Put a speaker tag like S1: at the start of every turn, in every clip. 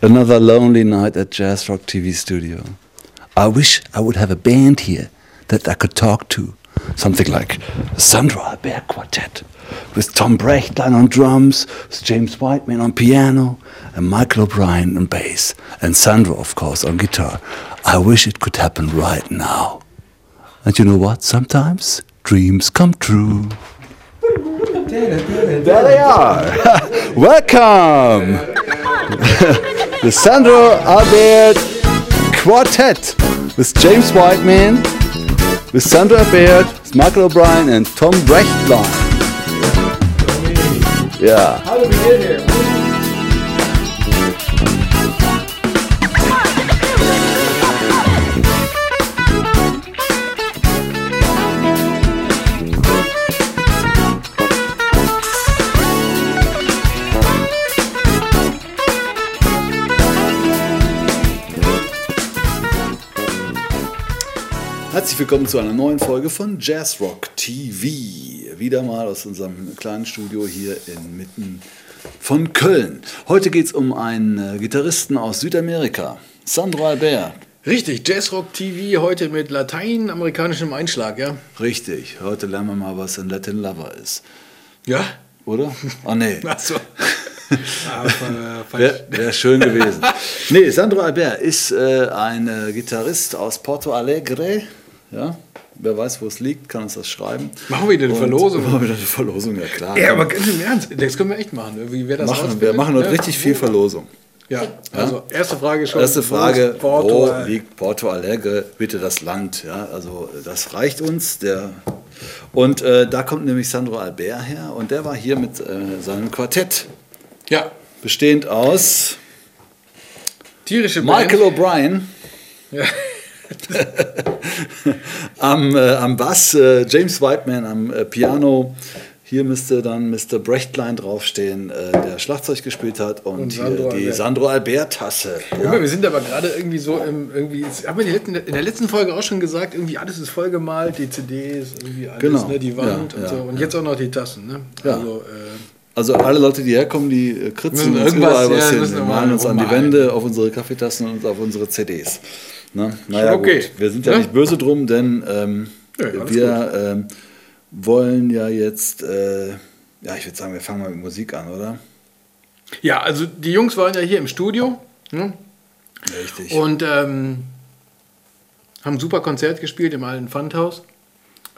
S1: Another lonely night at Jazz Rock TV studio. I wish I would have a band here that I could talk to. Something like Sandro Albert Quartet with Tom Brechtlein on drums, with James Whiteman on piano, and Michael O'Brien on bass, and Sandro, of course, on guitar. I wish it could happen right now. And you know what? Sometimes dreams come true. There they are. Welcome. The Sandro Albert Quartet with James Whiteman, with Sandro Albert, with Michael O'Brien, and Tom Brechtlein. Yeah.
S2: How did we get here?
S1: Herzlich willkommen zu einer neuen Folge von Jazz Rock TV. Wieder mal aus unserem kleinen Studio hier inmitten von Köln. Heute geht es um einen äh, Gitarristen aus Südamerika, Sandro Albert.
S2: Richtig, Jazzrock TV heute mit lateinamerikanischem Einschlag, ja?
S1: Richtig, heute lernen wir mal, was ein Latin Lover ist.
S2: Ja?
S1: Oder? Ah, nee.
S2: Achso. ah, äh,
S1: Wäre wär schön gewesen. nee, Sandro Albert ist äh, ein äh, Gitarrist aus Porto Alegre. Ja? Wer weiß, wo es liegt, kann uns das schreiben.
S2: Machen wir wieder eine
S1: Und-
S2: Verlosung.
S1: Machen wir wieder eine Verlosung, ja klar.
S2: Ja, aber ganz im Ernst, das können wir echt machen. Wie wer das
S1: machen, wir machen heute richtig viel Verlosung.
S2: Ja, also erste Frage schon.
S1: Erste Frage,
S2: Porto,
S1: wo liegt Porto Alegre? Bitte das Land. Ja, also das reicht uns. Der und äh, da kommt nämlich Sandro Albert her und der war hier mit äh, seinem Quartett,
S2: Ja,
S1: bestehend aus
S2: tierische
S1: Michael
S2: Band.
S1: O'Brien
S2: Ja.
S1: am, äh, am Bass, äh, James Whiteman am äh, Piano. Hier müsste dann Mr. Brechtlein draufstehen, äh, der Schlagzeug gespielt hat und,
S2: Und
S1: hier
S2: Sandro
S1: die
S2: Albert.
S1: Sandro Albert-Tasse.
S2: Mal, wir sind aber gerade irgendwie so im, irgendwie, haben wir in der letzten Folge auch schon gesagt, irgendwie alles ist vollgemalt, die CDs, irgendwie alles,
S1: Genau.
S2: ne, die Wand
S1: Ja,
S2: und
S1: ja,
S2: so. Und jetzt auch noch die Tassen, ne?
S1: Ja.
S2: Also, äh,
S1: Also alle Leute, die herkommen, die äh, kritzen uns überall was
S2: ja,
S1: hin. Wir malen
S2: mal
S1: uns an die. Wände, auf unsere Kaffeetassen und auf unsere CDs. Ne? Naja,
S2: Schon okay.
S1: gut. Wir sind ja,
S2: Ja?
S1: nicht böse drum, denn ähm,
S2: Ja,
S1: wir ähm, wollen ja jetzt, äh, ja, ich würde sagen, wir fangen mal mit Musik an, oder?
S2: ja, also die Jungs waren ja hier im Studio ne?
S1: Richtig.
S2: und ähm, haben ein super Konzert gespielt im alten Pfandhaus.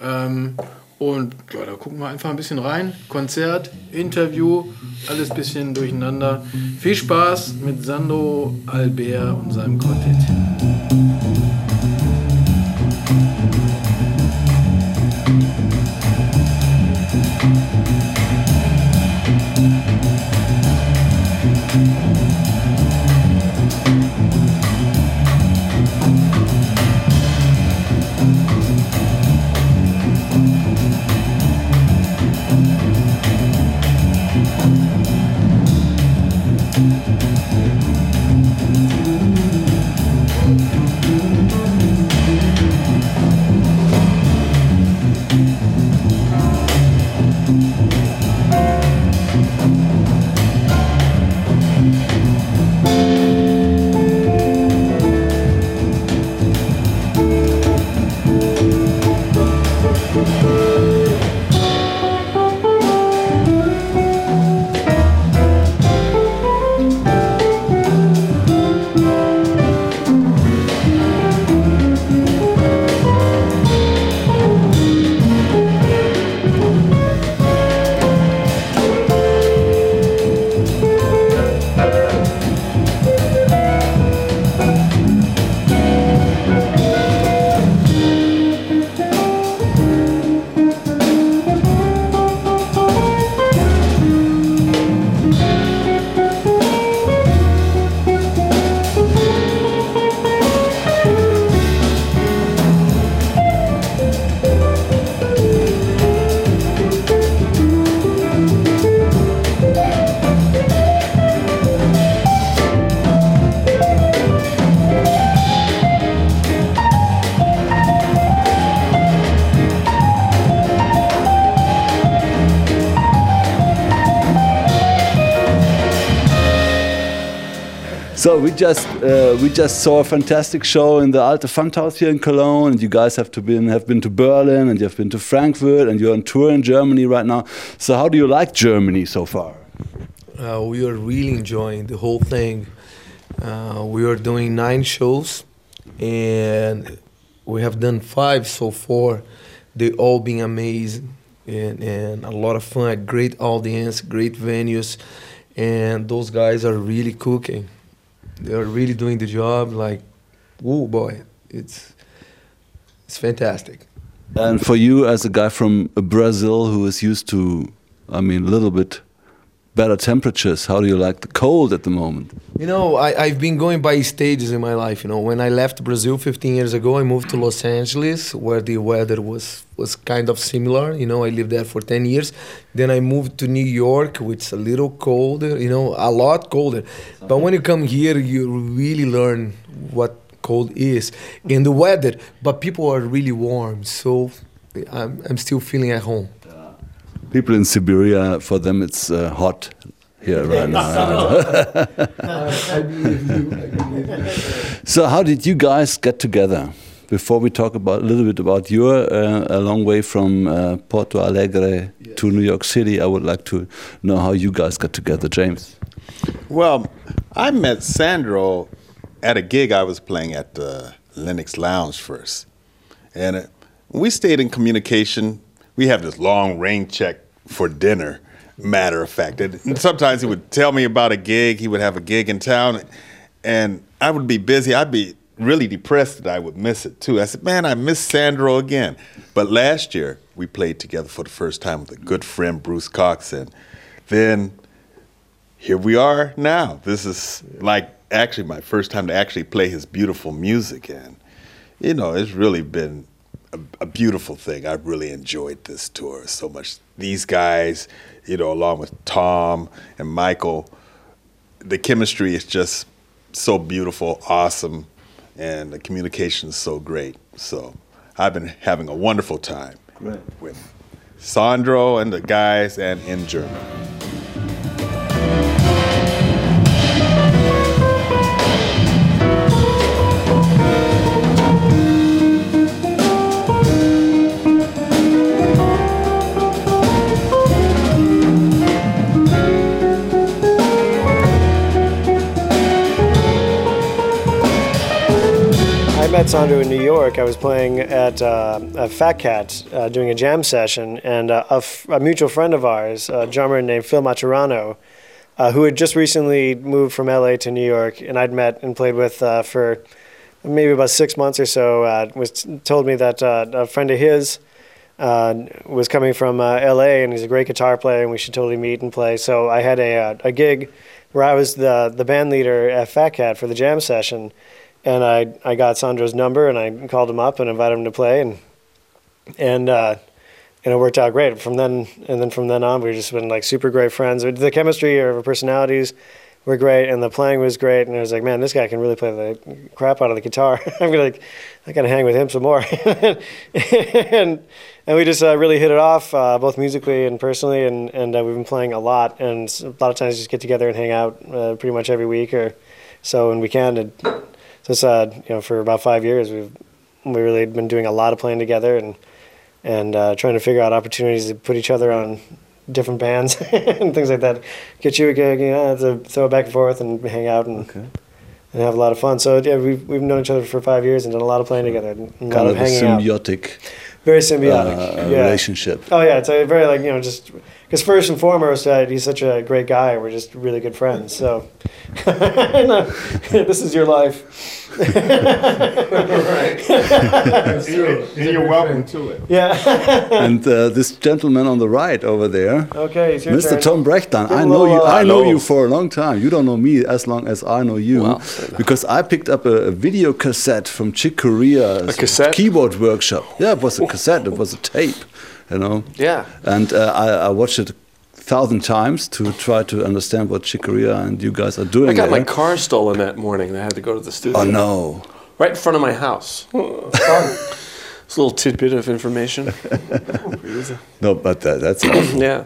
S2: Ähm, und ja, da gucken wir einfach ein bisschen rein. Konzert, Interview, alles ein bisschen durcheinander. Viel Spaß mit Sandro Albert und seinem Quartett.
S1: So we just uh, we just saw a fantastic show in the Alte Pfandhaus here in Cologne, and you guys have to been have been to Berlin, and you've been to Frankfurt, and you're on tour in Germany right now. So how do you like Germany so far?
S3: Uh, we are really enjoying the whole thing. Uh, we are doing nine shows, and we have done five so far. They all been amazing and, and a lot of fun. Great audience, great venues, and those guys are really cooking they're really doing the job. Like, whoa, boy, it's it's fantastic.
S1: And for you, as a guy from Brazil who is used to, I mean, a little bit better temperatures, how do you like the cold at the moment?
S3: You know, I, I've been going by stages in my life. You know, when I left Brazil 15 years ago, I moved to Los Angeles, where the weather was was kind of similar. You know, I lived there for 10 years. Then I moved to New York, which is a little colder. You know, a lot colder. But when you come here, you really learn what cold is in the weather. But people are really warm, so I'm, I'm still feeling at home.
S1: People in Siberia, for them, it's uh, hot here right now. so, how did you guys get together? Before we talk about a little bit about your uh, a long way from uh, Porto Alegre yes. to New York City, I would like to know how you guys got together, James.
S4: Well, I met Sandro at a gig I was playing at the Lenox Lounge first, and uh, we stayed in communication. We have this long rain check for dinner matter of fact. And sometimes he would tell me about a gig. He would have a gig in town, and I would be busy. I'd be really depressed that I would miss it too. I said, "Man, I miss Sandro again." But last year we played together for the first time with a good friend, Bruce Cox, and then here we are now. This is like actually my first time to actually play his beautiful music, and you know, it's really been a, a beautiful thing. I've really enjoyed this tour so much. These guys, you know, along with Tom and Michael, the chemistry is just so beautiful, awesome, and the communication is so great. So I've been having a wonderful time
S1: Great.
S4: with Sandro and the guys and in Germany.
S5: Met Sandro in New York. I was playing at uh, Fat Cat uh, doing a jam session, and uh, a, f- a mutual friend of ours, a drummer named Phil Maturano, uh, who had just recently moved from LA to New York, and I'd met and played with uh, for maybe about six months or so, uh, was told me that a friend of his was coming from LA, and he's a great guitar player, and we should totally meet and play. So I had a, a gig where I was the the band leader at Fat Cat for the jam session and I I got Sandro's number and I called him up and invited him to play and and uh, and it worked out great. From then and then from then on, we've just been like super great friends. The chemistry of our personalities were great, and the playing was great. And I was like, man, this guy can really play the crap out of the guitar. I'm gonna like, I gotta hang with him some more. and and we just uh, really hit it off, uh, both musically and personally. And and uh, we've been playing a lot, and a lot of times just get together and hang out uh, pretty much every week or so when we can. And, since uh, you know for about five years we've we really been doing a lot of playing together and and uh, trying to figure out opportunities to put each other on different bands and things like that. Get you a gig, you know, to throw it back and forth and hang out and
S1: okay.
S5: and have a lot of fun. So yeah, we've we've known each other for five years and done a lot of playing together. And
S1: a kind
S5: of, of
S1: hanging symbiotic.
S5: Out. Very symbiotic
S1: uh, yeah. relationship.
S5: Oh yeah, it's a very like you know just because first and foremost uh, he's such a great guy. We're just really good friends. So this is your life
S4: right. and, you're, welcome to it.
S5: Yeah.
S1: and uh, this gentleman on the right over there,
S5: okay,
S1: Mr.
S5: Turn.
S1: Tom Brechtlein. I know you. I know you for a long time. You don't know me as long as I know you, well, because I picked up a, a, video cassette from Chick Corea's keyboard workshop. Yeah, it was a cassette. It was a tape. You know.
S2: Yeah.
S1: And uh, I, I watched it thousand times to try to understand what Chick and you guys are doing. I
S2: got
S1: there.
S2: my car stolen that morning. I had to go to the studio.
S1: Oh no!
S2: Right in front of my house. it's a little tidbit of information.
S1: no, but that, that's
S2: yeah.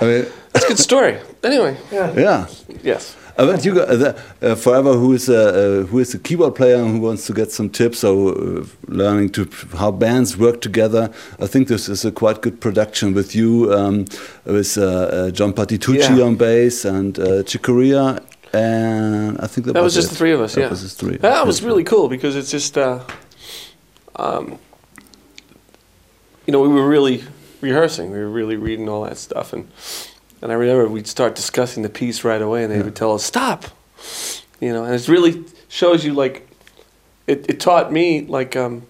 S2: I mean, that's a good story. Anyway.
S1: Yeah. yeah.
S2: Yes.
S1: Uh, but you got uh, the, uh, forever who is a uh, who is a keyboard player and who wants to get some tips or uh, learning to how bands work together. I think this is a quite good production with you, um, with uh, John Patitucci
S6: Yeah.
S1: on bass and uh, Chick Corea, and I think that,
S6: That was just
S1: it.
S6: the three of us.
S1: That
S6: yeah,
S1: was just three.
S6: That was really cool because it's just, uh, um, you know, we were really rehearsing. We were really reading all that stuff, and and I remember we'd start discussing the piece right away, and they would tell us stop. You know, and it really shows you like, it, it taught me like um,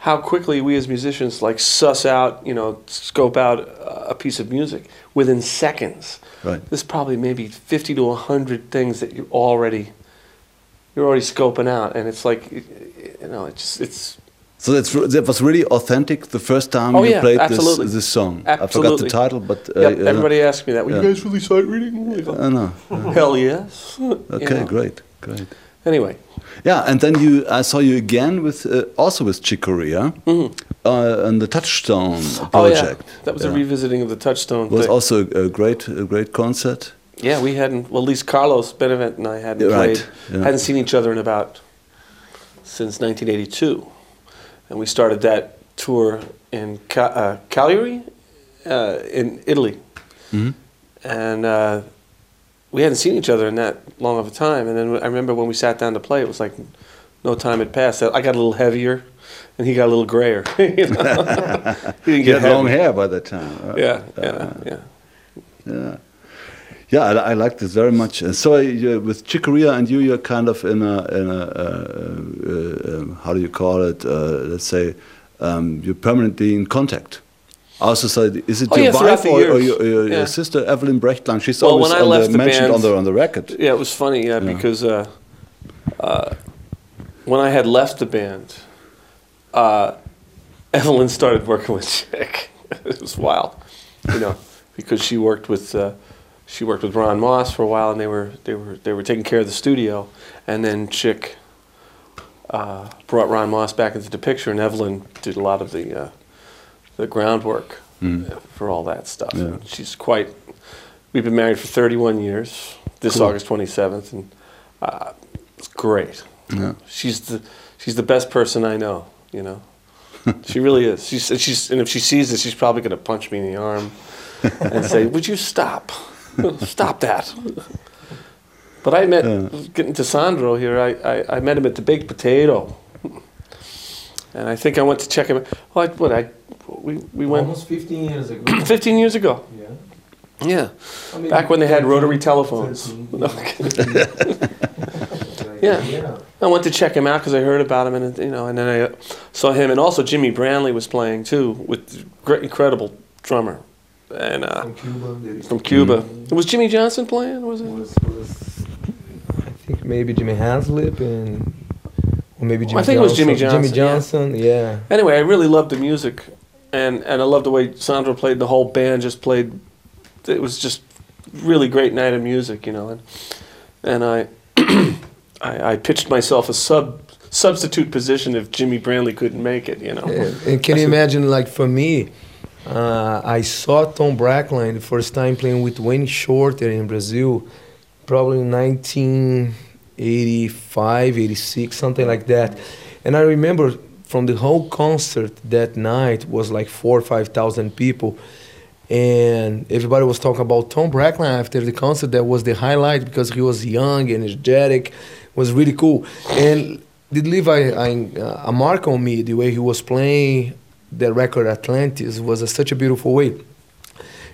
S6: how quickly we as musicians like suss out, you know, scope out a piece of music within seconds.
S1: Right.
S6: There's probably maybe 50 to 100 things that you already you're already scoping out, and it's like, you know, it's it's
S1: So that's that was really authentic. The first time
S6: Oh,
S1: you
S6: yeah,
S1: played
S6: absolutely.
S1: this this song, I forgot the title, but uh,
S6: yep,
S1: uh,
S6: everybody asks me that. Were
S1: yeah.
S6: you guys really sight reading?
S1: I know.
S6: Hell yes.
S1: Okay, great, great.
S6: Anyway,
S1: Yeah, and then you, I saw you again with uh, also with Chick Corea uh, on the Touchstone
S6: Mm-hmm. oh
S1: project.
S6: yeah, that was a revisiting of the Touchstone
S1: was
S6: thing.
S1: also a great, a great concert.
S6: yeah, we hadn't. Well, at least Carlos Benavent and I hadn't played,
S1: right, yeah.
S6: hadn't seen each other in about since 1982, and we started that tour in Ca- uh, Cagliari, uh, in Italy,
S1: Mhm.
S6: and uh, we hadn't seen each other in that long of a time. And then I remember when we sat down to play, it was like no time had passed. I got a little heavier, and he got a little grayer. you know? he didn't get
S1: had long hair by that time.
S6: Yeah, yeah, yeah.
S1: Yeah. Yeah, I, I like this very much. Uh, so you with Chick Corea and you, you're kind of in a, in a uh, uh, um, how do you call it? Uh, let's say um, you're permanently in contact. Also, so is it
S6: Oh,
S1: your
S6: yeah,
S1: wife or, or your, your,
S6: Yeah.
S1: your sister Evelyn Brechtlein? She's
S6: Well,
S1: always
S6: when I
S1: on
S6: left
S1: the,
S6: the
S1: mentioned
S6: band-
S1: on the on the record.
S6: Yeah, it was funny, yeah,
S1: Yeah.
S6: because uh, uh, when I had left the band, uh, Evelyn started working with Chick. it was wild, you know, because she worked with uh, she worked with Ron Moss for a while, and they were they were they were taking care of the studio, and then Chick uh, brought Ron Moss back into the picture, and Evelyn did a lot of the uh, the groundwork uh, for all that stuff.
S1: Yeah.
S6: And she's quite. We've been married for 31 years. This
S1: Cool.
S6: August 27th, and uh, it's great.
S1: Yeah.
S6: She's the she's the best person I know. You know, she really is. She's she's and if she sees this, she's probably going to punch me in the arm and say, "Would you stop? stop that." But I met getting to Sandro here. I, I, I met him at the Baked Potato, and I think I went to check him. Well, I, what I we we went
S3: Almost 15 years ago.
S6: 15 years ago.
S3: Yeah.
S6: Yeah,
S3: I mean,
S6: back when they had rotary telephones.
S3: 13.
S6: No, I'm. Yeah. I went to check him out because I heard about him, and you know, and then I uh, saw him, and also Jimmy Branly was playing too with great, incredible drummer, and uh,
S3: From Cuba. they-
S6: from Cuba. Was Jimmy Johnson playing? Was it?
S3: was, was I think maybe Jimmy Haslip and or maybe Jimmy
S6: I think it was Jimmy Johnson.
S3: Jimmy
S6: Johnson,
S3: Johnson, yeah.
S6: Anyway, I really loved the music, and and I loved the way Sandro played. The whole band just played. It was just really great night of music, you know, and and I I, I pitched myself a sub substitute position if Jimmy Branly couldn't make it, you know.
S3: And, and can you imagine, like for me, uh, I saw Tom Brechtlein the first time playing with Wayne Shorter in Brazil, probably 1985, 86, something like that. And I remember from the whole concert that night was like four or five thousand people. And everybody was talking about Tom Brechtlein after the concert. That was the highlight because he was young, energetic, was really cool. And did leave a, a, a mark on me the way he was playing the record Atlantis was a, such a beautiful way.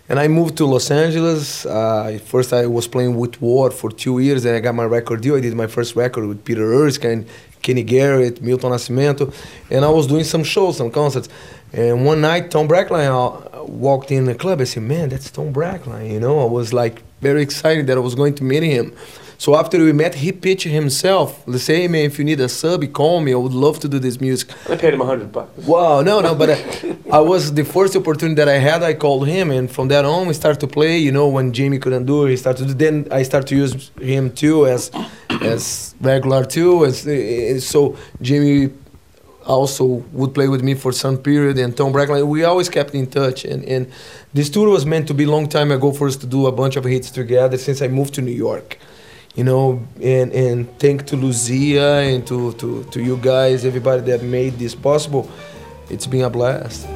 S3: And I moved to Los Angeles. Uh, first, I was playing with Ward for two years, and I got my record deal. I did my first record with Peter Erskine, Kenny Garrett, Milton Nascimento, and I was doing some shows, some concerts. And one night, Tom Brechtlein uh, walked in the club. I said, "Man, that's Tom Brechtlein." You know, I was like very excited that I was going to meet him. So after we met, he pitched himself. Let's say, hey, man, if you need a sub, call me. I would love to do this music.
S6: I paid him a hundred bucks.
S3: Wow, no, no, but I, I was the first opportunity that I had. I called him, and from that on, we started to play. You know, when Jamie couldn't do it, he started. To, then I started to use him too as as regular too. As uh, so, Jamie also would play with me for some period, and Tom Brechtlein. We always kept in touch, and and this tour was meant to be a long time ago for us to do a bunch of hits together. Since I moved to New York, you know, and and thank to Lucia and to, to, to you guys, everybody that made this possible. It's been a blast.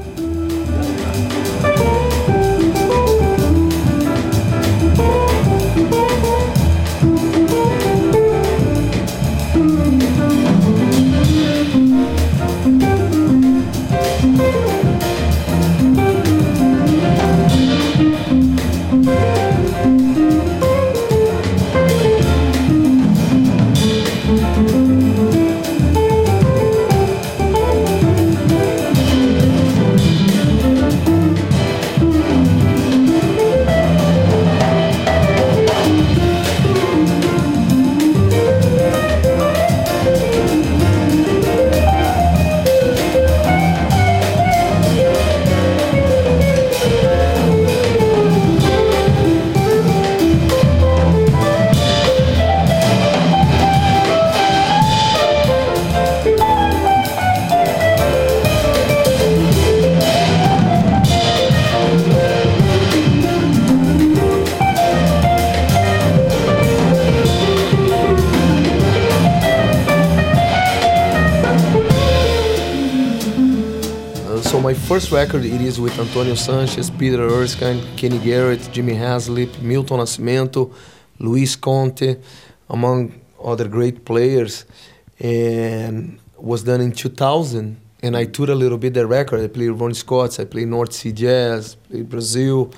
S3: First record it is with Antonio Sanchez, Peter Erskine, Kenny Garrett, Jimmy Haslip, Milton Nascimento, Luis Conte, among other great players, and was done in 2000. And I toured a little bit the record. I played Ronnie Scott's, I played North Sea Jazz, played Brazil,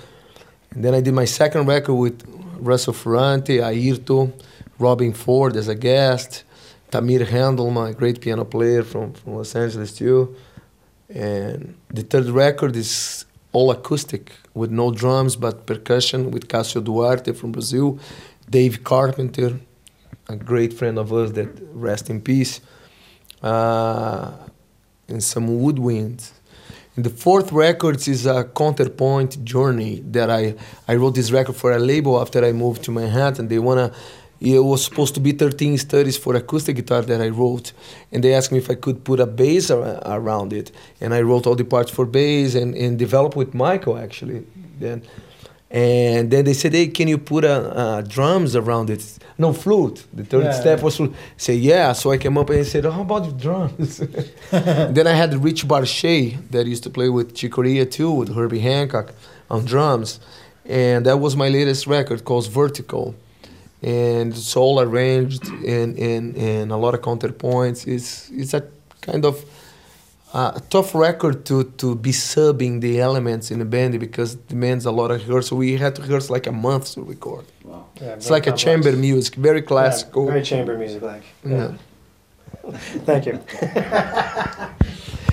S3: and then I did my second record with Russell Ferrante, Ayrton, Robben Ford as a guest, Tamir Hendelman, my great piano player from, from Los Angeles too. And the third record is all acoustic with no drums but percussion with Cássio Duarte from Brazil, Dave Carpenter, a great friend of us that rest in peace, uh, and some woodwinds. And the fourth record is a counterpoint journey that I, I wrote this record for a label after I moved to Manhattan. And they wanna it was supposed to be 13 studies for acoustic guitar that I wrote, and they asked me if I could put a bass ar- around it, and I wrote all the parts for bass and, and developed with Michael actually. Then, and then they said, "Hey, can you put a, a drums around it? No flute." The third
S5: Yeah,
S3: step
S5: yeah.
S3: was flute. Say yeah, so I came up and I said, oh, "How about the drums?" then I had Rich Barshay that used to play with Chick Corea too, with Herbie Hancock on drums, and that was my latest record called Vertical and it's all arranged and, and, and a lot of counterpoints. It's, it's a kind of uh, tough record to, to be subbing the elements in the band because it demands a lot of rehearsal. We had to rehearse like a month to record.
S5: Yeah,
S3: It's
S5: very
S3: like a chamber music, very
S5: Yeah,
S3: classical.
S5: very chamber music like.
S3: Yeah.
S5: Thank you.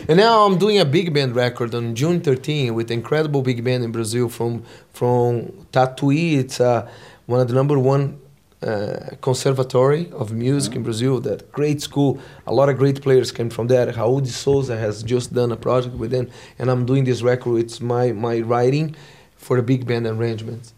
S3: And now I'm doing a big band record on June 13 with incredible big band in Brazil from from Tatuí. It's uh, one of the number one uh, conservatory of music in Brazil. That great school. A lot of great players came from there. Raul de Souza has just done a project with them, and I'm doing this record. It's my my writing for a big band arrangement.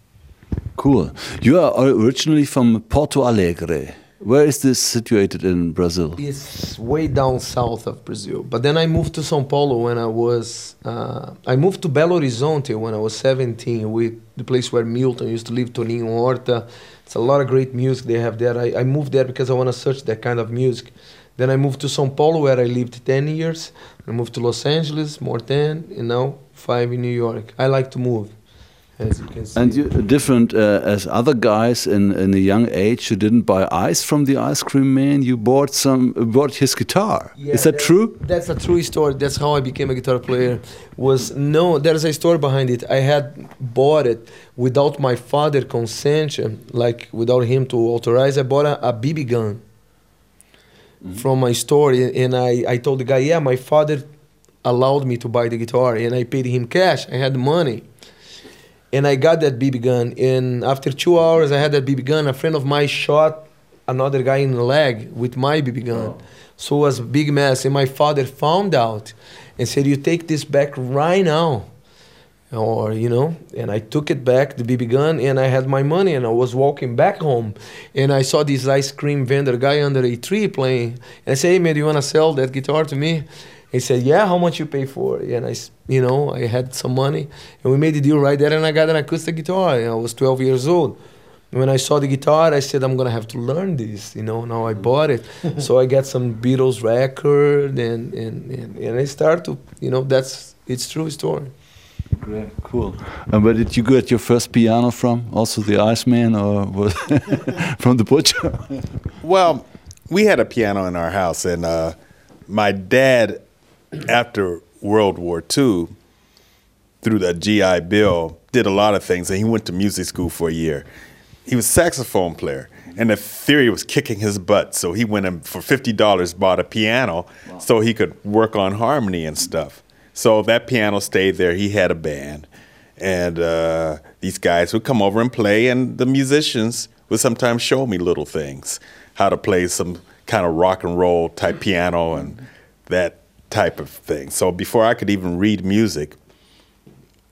S1: Cool. You are originally from Porto Alegre. Where is this situated in Brazil?
S3: It's way down south of Brazil. But then I moved to São Paulo when I was. Uh, I moved to Belo Horizonte when I was 17, with the place where Milton used to live, Toninho Horta. It's a lot of great music they have there. I, I moved there because I want to search that kind of music. Then I moved to São Paulo where I lived 10 years. I moved to Los Angeles, more 10, and now five in New York. I like to move, as you can see.
S1: And you different uh, as other guys in, in a young age who didn't buy ice from the ice cream man. You bought some bought his guitar.
S3: Yeah,
S1: is that true?
S3: That's a true story. That's how I became a guitar player. Was no, there's a story behind it. I had bought it without my father consent, like without him to authorize. I bought a, a BB gun from my store, and I, I told the guy, yeah, my father allowed me to buy the guitar, and I paid him cash. I had money. And I got that BB gun. And after two hours, I had that BB gun. A friend of mine shot another guy in the leg with my BB gun. Oh. So it was a big mess. And my father found out and said, You take this back right now. Or, you know, and I took it back, the BB gun, and I had my money. And I was walking back home. And I saw this ice cream vendor guy under a tree playing. And I said, Hey, man, do you want to sell that guitar to me? He said, "Yeah, how much you pay for it?" And I, s- you know, I had some money, and we made the deal right there. And I got an acoustic guitar. And I was 12 years old, When I saw the guitar, I said I'm gonna have to learn this. You know, now I bought it, so I got some Beatles record, and and and, and I start to, you know, that's it's true story.
S1: Great, cool. And where did you get your first piano from? Also the Iceman, or was from the butcher?
S4: Well, we had a piano in our house, and uh, my dad, after World War II, through the GI Bill, did a lot of things, and he went to music school for a year. He was a saxophone player, and the theory was kicking his butt. So he went and for fifty dollars bought a piano, so he could work on harmony and stuff. So that piano stayed there. He had a band, and uh, these guys would come over and play, and the musicians would sometimes show me little things, how to play some kind of rock and roll type piano and that type of thing. So before I could even read music,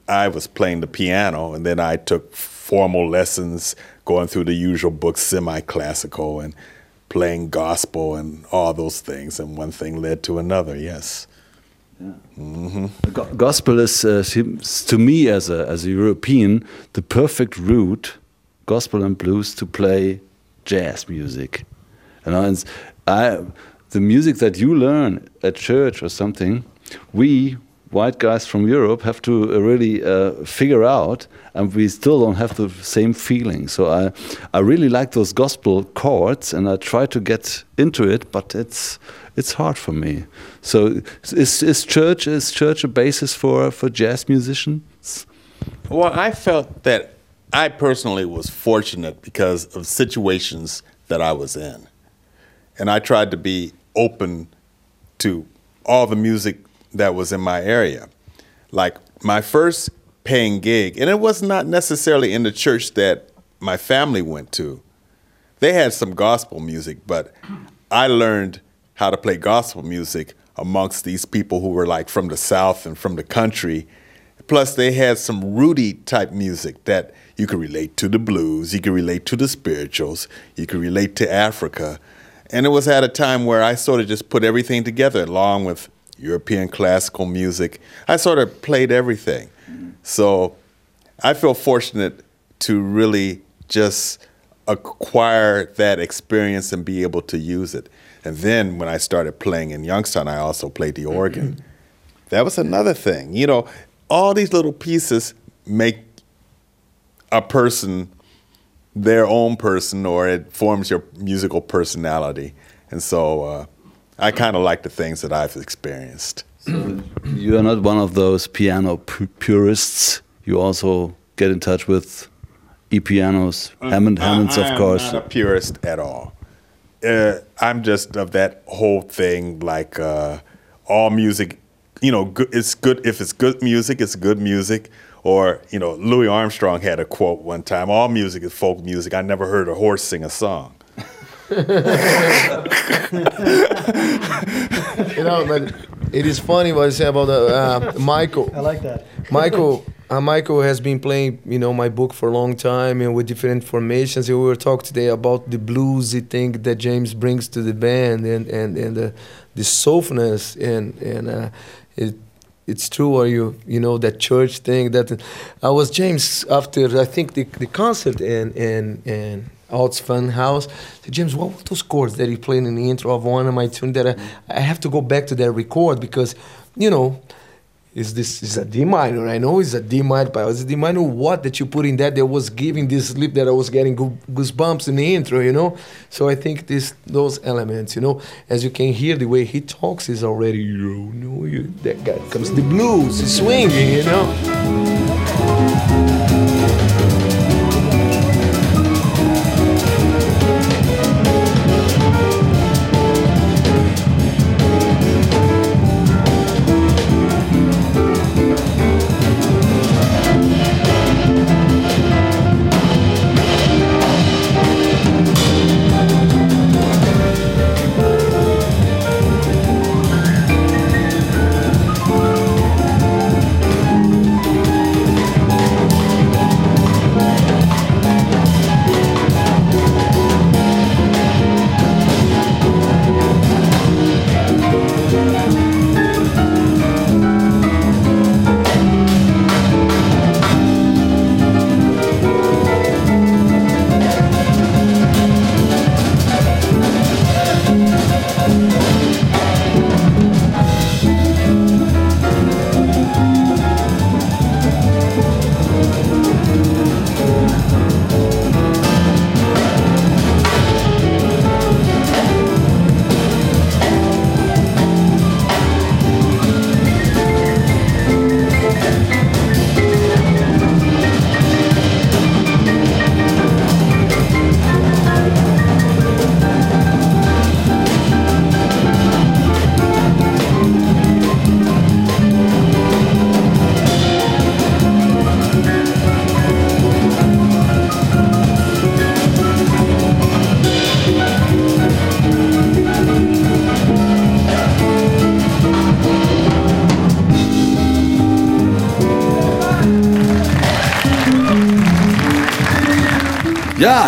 S4: I was playing the piano, and then I took formal lessons, going through the usual books, semi-classical, and playing gospel and all those things. And one thing led to another. Yes. Yeah. Mm -hmm.
S1: Go Gospel is, uh, seems to me, as a as a European, the perfect route, gospel and blues, to play jazz music. And I, the music that you learn at church or something, we white guys from Europe have to uh, really uh, figure out, and we still don't have the same feeling. So I, I really like those gospel chords, and I try to get into it, but it's it's hard for me. So is is church is church a basis for for jazz musicians?
S4: Well, I felt that I personally was fortunate because of situations that I was in. And I tried to be open to all the music that was in my area. Like my first paying gig, and it was not necessarily in the church that my family went to. They had some gospel music, but I learned how to play gospel music amongst these people who were like from the South and from the country. Plus, they had some Rudy type music that you could relate to the blues, you could relate to the spirituals, you could relate to Africa. And it was at a time where I sort of just put everything together along with European classical music. I sort of played everything. So I feel fortunate to really just acquire that experience and be able to use it. And then when I started playing in Youngstown, I also played the organ. Mm-hmm. That was another thing. You know, all these little pieces make a person their own person or it forms your musical personality. And so uh, I kind of like the things that I've experienced.
S1: You are not one of those piano pu purists. You also get in touch with e-pianos, Hammond, Hammonds,
S4: I,
S1: of
S4: I
S1: course.
S4: not a purist at all. Uh, I'm just of that whole thing, like uh, all music. You know, good, it's good if it's good music. It's good music. Or you know, Louis Armstrong had a quote one time: "All music is folk music. I never heard a horse sing a song."
S3: you know, but it is funny what you say about the, uh, Michael.
S5: I like that.
S3: Michael, uh, Michael has been playing, you know, my book for a long time and with different formations. And we were talking today about the bluesy thing that James brings to the band and and and the the softness and and uh, it. It's true, or you you know that church thing that I was James after I think the, the concert in in in Alt's Fun House. Said, James, what were those chords that he played in the intro of one of my tunes that I, I have to go back to that record because you know is this is a D minor. I know it's a D minor, but was it D minor what that you put in that that was giving this sleep that I was getting goo- goosebumps in the intro, you know? So I think this those elements, you know, as you can hear the way he talks is already you know you, that guy comes the blues, swinging, you know.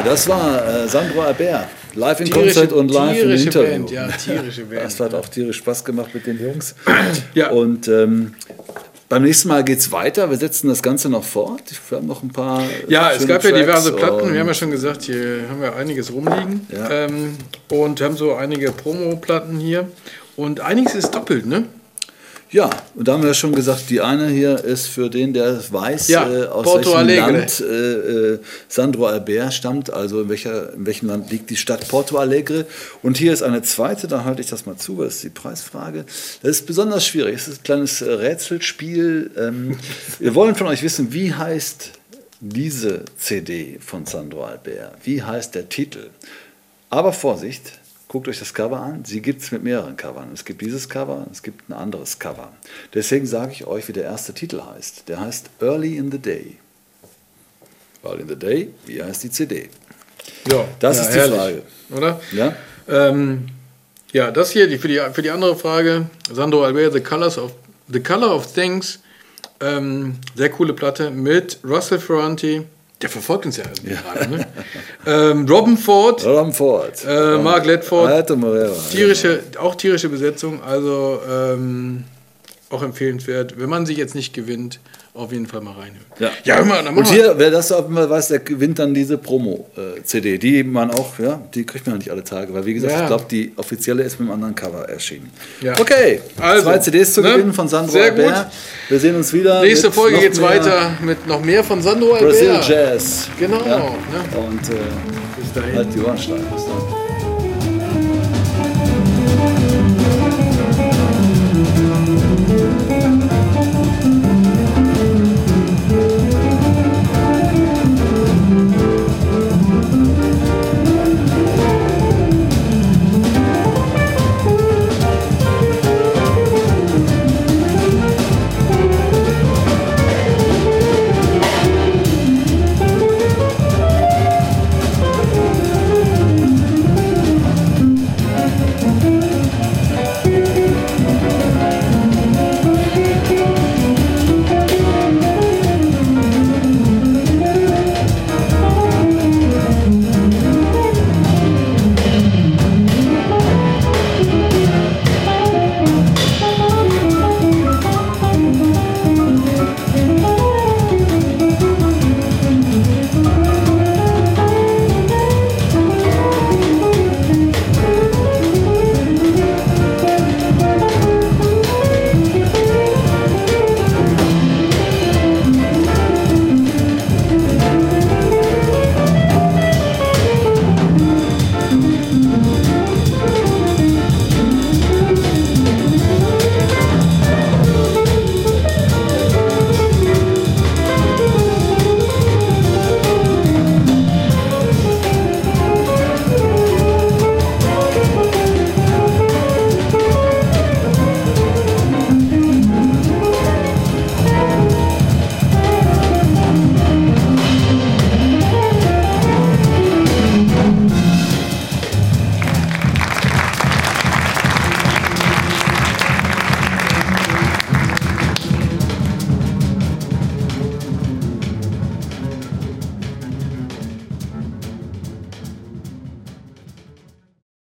S1: Das war äh, Sandro Albert. Live in
S2: Tierische-
S1: Konzert und live im Interview.
S2: Band, ja, tierische Band.
S1: Das hat auch tierisch Spaß gemacht mit den Jungs.
S2: Ja.
S1: Und ähm, beim nächsten Mal geht es weiter. Wir setzen das Ganze noch fort. Wir haben noch ein paar.
S2: Ja, es gab ja
S1: Tracks
S2: diverse Platten. Wir haben ja schon gesagt, hier haben wir einiges rumliegen.
S1: Ja.
S2: Ähm, und haben so einige Promo-Platten hier. Und einiges ist doppelt, ne?
S1: Ja, und da haben wir ja schon gesagt, die eine hier ist für den, der weiß,
S2: Ja,
S1: äh, aus
S2: Porto
S1: welchem
S2: Alegre.
S1: Land äh, äh, Sandro Albert stammt, also in, welcher, in welchem Land liegt die Stadt Porto Alegre. Und hier ist eine zweite, da halte ich das mal zu, das ist die Preisfrage. Das ist besonders schwierig, es ist ein kleines Rätselspiel. Ähm, wir wollen von euch wissen, wie heißt diese CD von Sandro Albert? Wie heißt der Titel? Aber Vorsicht, guckt euch das Cover an. Sie gibt es mit mehreren Covern. Es gibt dieses Cover, es gibt ein anderes Cover. Deswegen sage ich euch, wie der erste Titel heißt. Der heißt Early in the Day. Early in the Day, wie heißt die CD?
S2: Ja,
S1: Das
S2: ja,
S1: ist die
S2: herrlich,
S1: Frage.
S2: Oder?
S1: Ja?
S2: Ähm, ja, das hier die, für, die, für die andere Frage. Sandro Albert, The, Colors of, The Color of Things. Ähm, sehr coole Platte mit Russell Ferranti. Der verfolgt uns ja, gerade. Ne? ähm, Robin Ford.
S1: Roland Ford.
S2: Äh, Mark Ledford.
S1: Alto Morera.
S2: Tierische, auch tierische Besetzung, also ähm, auch empfehlenswert. Wenn man sich jetzt nicht gewinnt, auf jeden Fall mal reinhören.
S1: Ja.
S2: ja mal, dann
S1: Und hier, wer das auch immer weiß, der gewinnt dann diese Promo-CD. Die man auch, ja, die kriegt man nicht alle Tage, weil wie gesagt,
S2: Ja.
S1: ich glaube, die offizielle ist mit einem anderen Cover erschienen.
S2: Ja.
S1: Okay,
S2: Also,
S1: zwei CDs zu
S2: ne?
S1: gewinnen von Sandro
S2: Sehr
S1: Albert. Wir sehen uns wieder.
S2: Nächste Folge geht's
S1: mehr
S2: weiter mit noch mehr von Sandro
S1: Brazil
S2: Albert.
S1: Jazz.
S2: Genau.
S1: Ja.
S2: Ne?
S1: Und äh,
S2: Bis dahin.
S1: halt die Ohren steif. Bis dann.